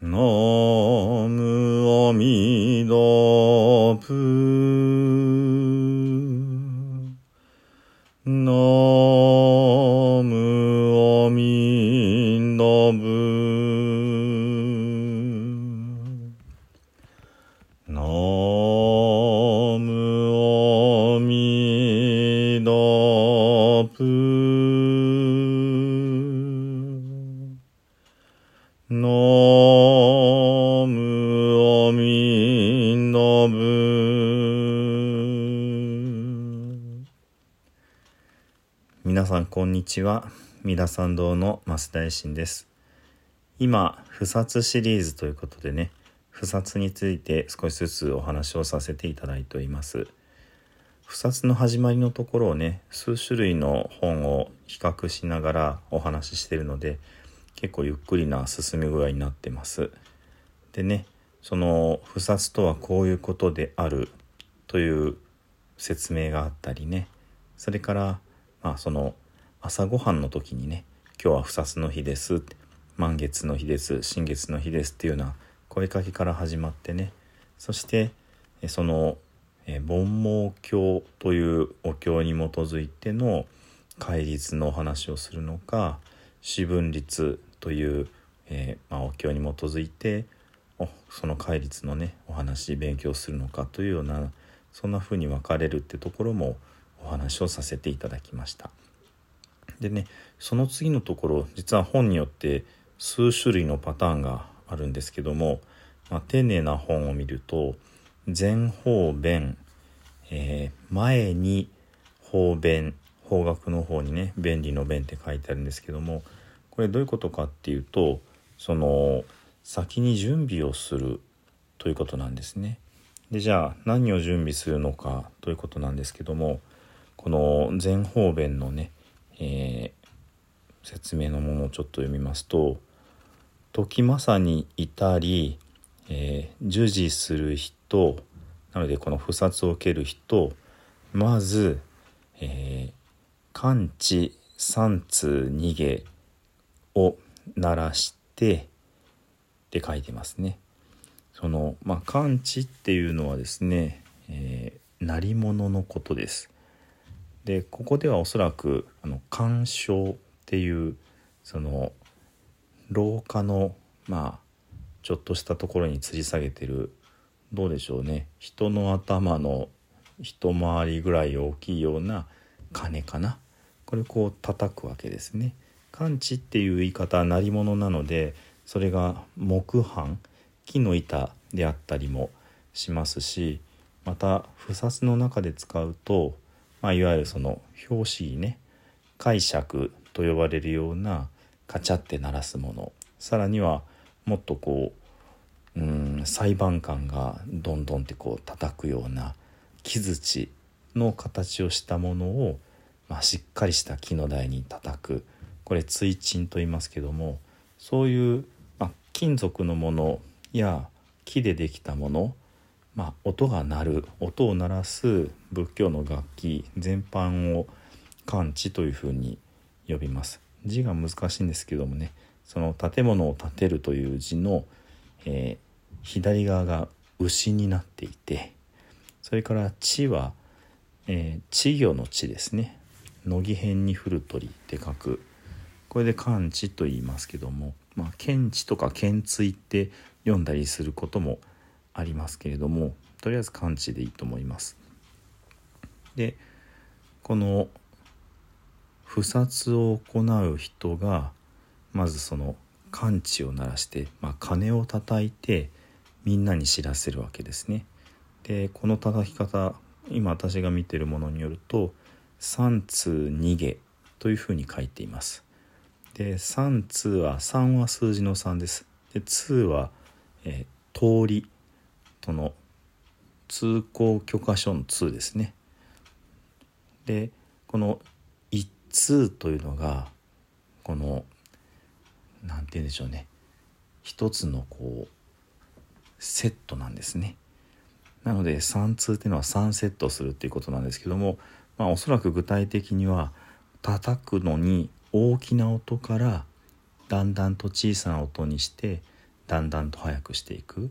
ナムアミダプナムアミダブナムアミダプさんこんにちは。三田参道の増大臣です。今不殺シリーズということでね不殺について少しずつお話をさせていただいております。不殺の始まりのところをね数種類の本を比較しながらお話ししてるので結構ゆっくりな進み具合になってます。でねその不殺とはこういうことであるという説明があったりねそれからまあその朝ごはんの時にね今日は不殺の日です満月の日です新月の日ですっていうような声かけから始まってねそしてその盆毛経というお経に基づいての戒律のお話をするのか四分律という、えーまあ、お経に基づいてその戒律のねお話勉強するのかというようなそんな風に分かれるってところもお話をさせていただきました。でねその次のところ実は本によって数種類のパターンがあるんですけども、まあ、丁寧な本を見ると前方弁、えー前に方便方角の方にね便利の便って書いてあるんですけどもこれどういうことかっていうとその先に準備をするということなんですね。でじゃあ何を準備するのかということなんですけどもこの前方弁のね、えー説明のものをちょっと読みますと「時まさにいたり、えー従事する人なのでこの不殺を受ける人まず、えー完治三通逃げを鳴らしてって書いてますね。そのまあ完治っていうのはですね、えー鳴り物のことです。でここではおそらくあの鑑賞っていうその廊下のまあちょっとしたところに吊り下げてるどうでしょうね人の頭の一回りぐらい大きいような鐘かなこれこう叩くわけですね。完治っていう言い方は鳴り物なのでそれが木版木の板であったりもしますしまた不殺の中で使うと、まあ、いわゆるその表紙ね解釈と呼ばれるようなカチャって鳴らすもの。さらにはもっとこううん裁判官がどんどんってこう叩くような木槌の形をしたものを、まあ、しっかりした木の台に叩く。これ追鎮と言いますけどもそういう、まあ、金属のものや木でできたもの、まあ、音が鳴る音を鳴らす仏教の楽器全般を感知というふうに呼びます。字が難しいんですけどもねその建物を建てるという字の、えー左側が牛になっていてそれから「地」は、えー稚魚の地ですね。乃木辺に降る鳥って書く。これで漢地と言いますけどもまあ検地とか検追って読んだりすることもありますけれどもとりあえず漢地でいいと思いますでこの不殺を行う人がまずその完治を鳴らして、まあ、鐘を叩いてみんなに知らせるわけですね。でこの叩き方今私が見てるものによると「三通逃げ」というふうに書いています。で三通は3は数字の3です。で通は、えー通りその通行許可書の通ですね。でこの一通というのがこのなんて言うんでしょうね一つのこうセットなんですね。なので3通っていうのは3セットするっていうことなんですけども、まあ、おそらく具体的には叩くのに大きな音からだんだんと小さな音にしてだんだんと速くしていく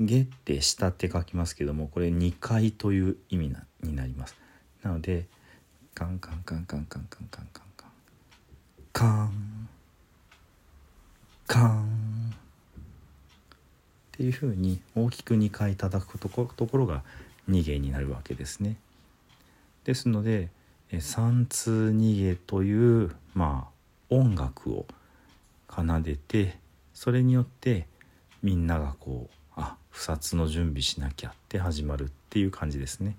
げ」って下って書きますけどもこれ2回という意味なになりますなのでカンカンカンカンカンカンカンカンカンカンカンっていうふうに大きく2回叩くとこところが逃げになるわけですね。ですので三通逃げというまあ音楽を奏でてそれによってみんながこう不殺の準備しなきゃって始まるっていう感じですね。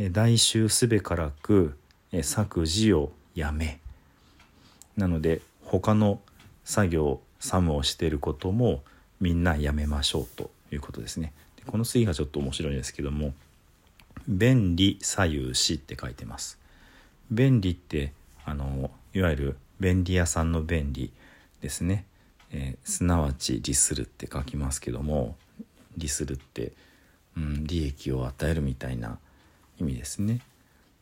え大衆すべからく作事をやめなので他の作業作務をしていることもみんなやめましょうということですね。でこの次がちょっと面白いんですけども「便利左右し」って書いてます。便利ってあのいわゆる便利屋さんの便利ですね、えー、すなわち利するって書きますけども利するって、うん、利益を与えるみたいな意味ですね。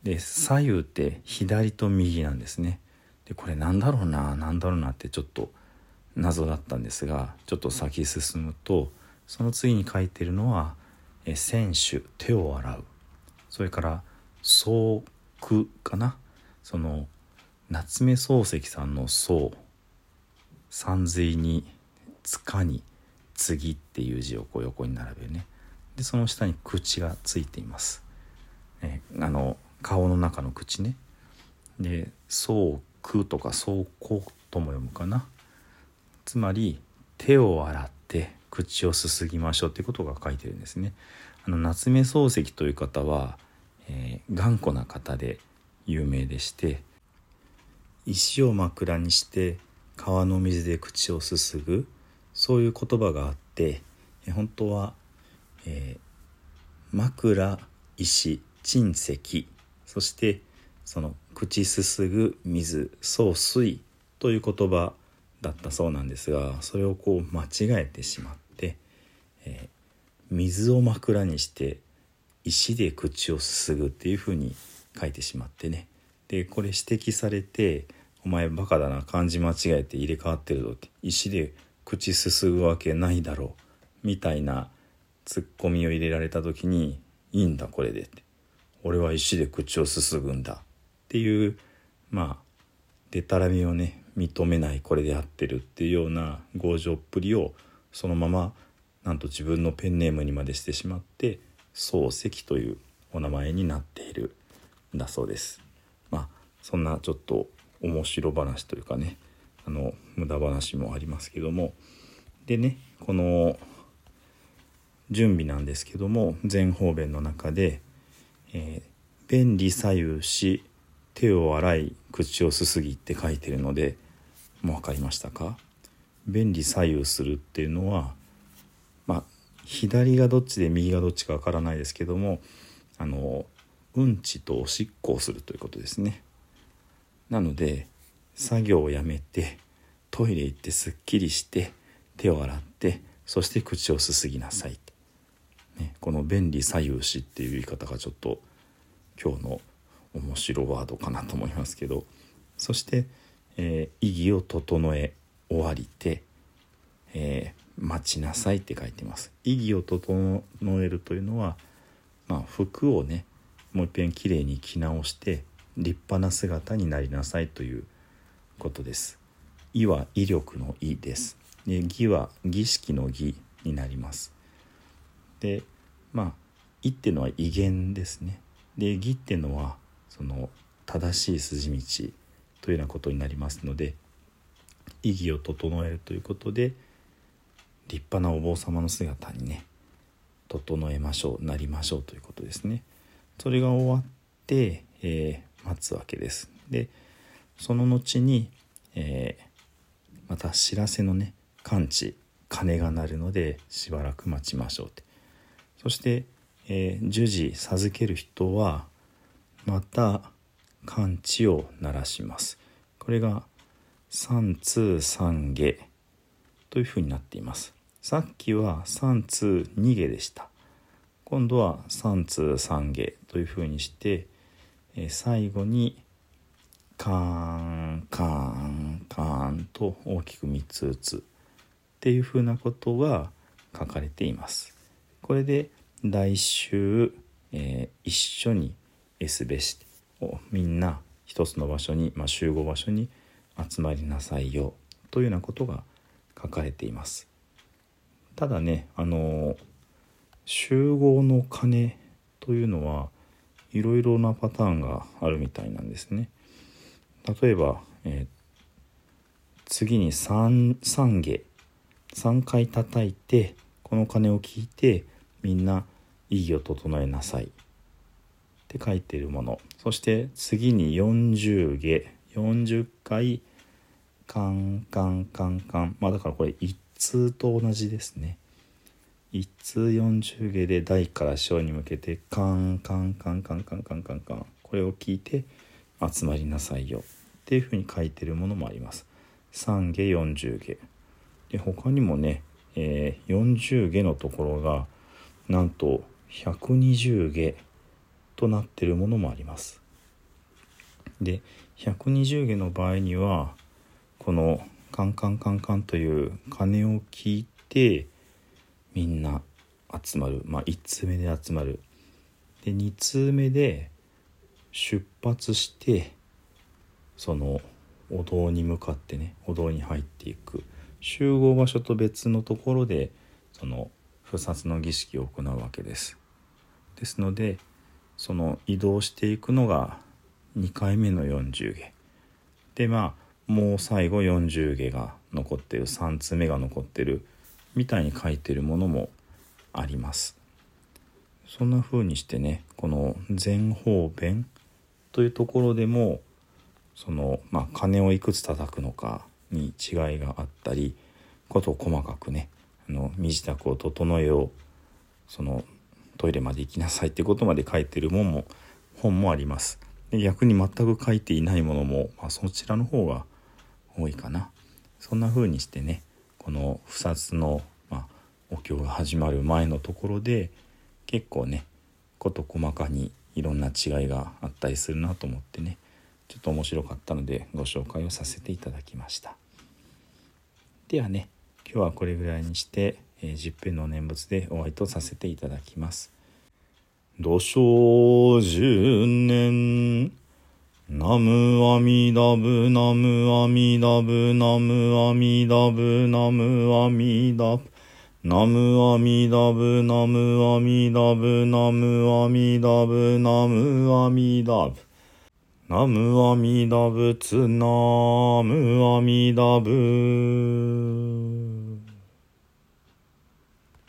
で左右って左と右なんですね。でこれなんだろうな何だろうなってちょっと謎だったんですがちょっと先進むとその次に書いてるのは「え選手手を洗う」それから「総句」かなその夏目漱石さんの「宋」三髄に「塚に「次」っていう字をこう横に並べるね。でその下に口がついています、えあの顔の中の口ね。で「宋句」とか「宋子」とも読むかな。つまり手を洗って口をすすぎましょうっていうことが書いてるんですね。あの夏目漱石という方は、えー、頑固な方で有名でして石を枕にして川の水で口をすすぐそういう言葉があって本当は、えー、枕石沈石そしてその口すすぐ水総水という言葉だったそうなんですがそれをこう間違えてしまって、えー、水を枕にして石で口をすすぐっていうふうに書いてしまってね。でこれ指摘されて「お前バカだな漢字間違えて入れ替わってるぞ」って「石で口すすぐわけないだろう」みたいなツッコミを入れられた時に「いいんだこれで」って「俺は石で口をすすぐんだ」っていうまあでたらめをね認めないこれで合ってるっていうような強情っぷりをそのままなんと自分のペンネームにまでしてしまって漱石というお名前になっているんだそうです。まあそんなちょっと面白話というかねあの無駄話もありますけどもでねこの準備なんですけども全方便の中で「えー、便利左右し手を洗い口をすすぎって書いてるのでもう分かりましたか？便利左右するっていうのはまあ左がどっちで右がどっちか分からないですけどもあのうんちとおしっこをするということですね。なので作業をやめてトイレ行ってすっきりして手を洗ってそして口をすすぎなさい、ね、この「便利左右し」っていう言い方がちょっと今日の面白ワードかなと思いますけどそして、えー、意義を整え終わりて、えー、待ちなさいって書いてます。意義を整えるというのは、まあ、服をねもう一遍きれいに着直して立派な姿になりなさいということです意は威力の意ですで義は儀式の儀になりますでまあ意っていうのは威厳ですねで義っていうのはその正しい筋道というようなことになりますので意義を整えるということで立派なお坊様の姿にね整えましょうなりましょうということですね。それが終わって、えー、待つわけです。でその後に、えー、また知らせのね完治鐘が鳴るのでしばらく待ちましょうって。そして、えー、樹時授ける人はまた完治を鳴らします。これが三通三下というふうになっています。さっきは三通二下でした。今度は三通三下というふうにして、えー最後にカーンカーンカーンと大きく3つ打つっていうふうなことが書かれています。これで来週、えー一緒に S べしをみんな一つの場所に、まあ、集合場所に集まりなさいよというようなことが書かれています。ただねあの集合の鐘というのはいろいろなパターンがあるみたいなんですね。例えば、えー次に 3, 3下。3回叩いてこの鐘を聞いてみんな意義を整えなさい。って書いてるもの。そして次に40下。40回カンカンカンカン。まあだからこれ一通と同じですね。一通40下で大から小に向けてカンカンカンカンカンカンカンカン。これを聞いて集まりなさいよ。っていうふうに書いてるものもあります。3下40下。で他にもね、えー40下のところがなんと120下となってるものもあります。で120下の場合にはこのカンカンカンカンという鐘を聞いてみんな集まる。まあ1通目で集まる。で2通目で出発してそのお堂に向かってねお堂に入っていく。集合場所と別のところでその不殺の儀式を行うわけです。ですのでその移動していくのが2回目の40下。でまあもう最後40下が残ってる3つ目が残ってるみたいに書いてるものもあります。そんな風にしてねこの前方弁というところでもそのまあ鐘をいくつ叩くのかに違いがあったりことを細かくねあの身支度を整えようそのトイレまで行きなさいってことまで書いてるもんも本もあります。で逆に全く書いていないものも、まあ、そちらの方が多いかな。そんな風にしてねこの不殺の、まあ、お経が始まる前のところで結構ね事細かにいろんな違いがあったりするなと思ってね。ちょっと面白かったのでご紹介をさせていただきました。ではね今日はこれぐらいにして、え10編の念仏でお会いとさせていただきます。土生十年。ナムアミダブナムアミダブナムアミダブナムアミダブナムアミダブナムアミダブナムアミダブナムアミダブ。ナムアミダブツナムアミダブ。